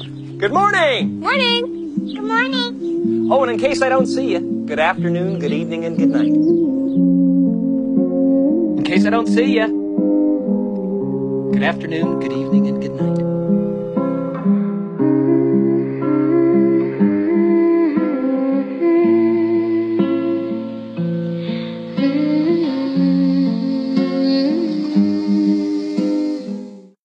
Good morning. Morning. Good morning. Oh, and in case I don't see you, good afternoon, good evening, and good night. In case I don't see you, good afternoon, good evening, and good night.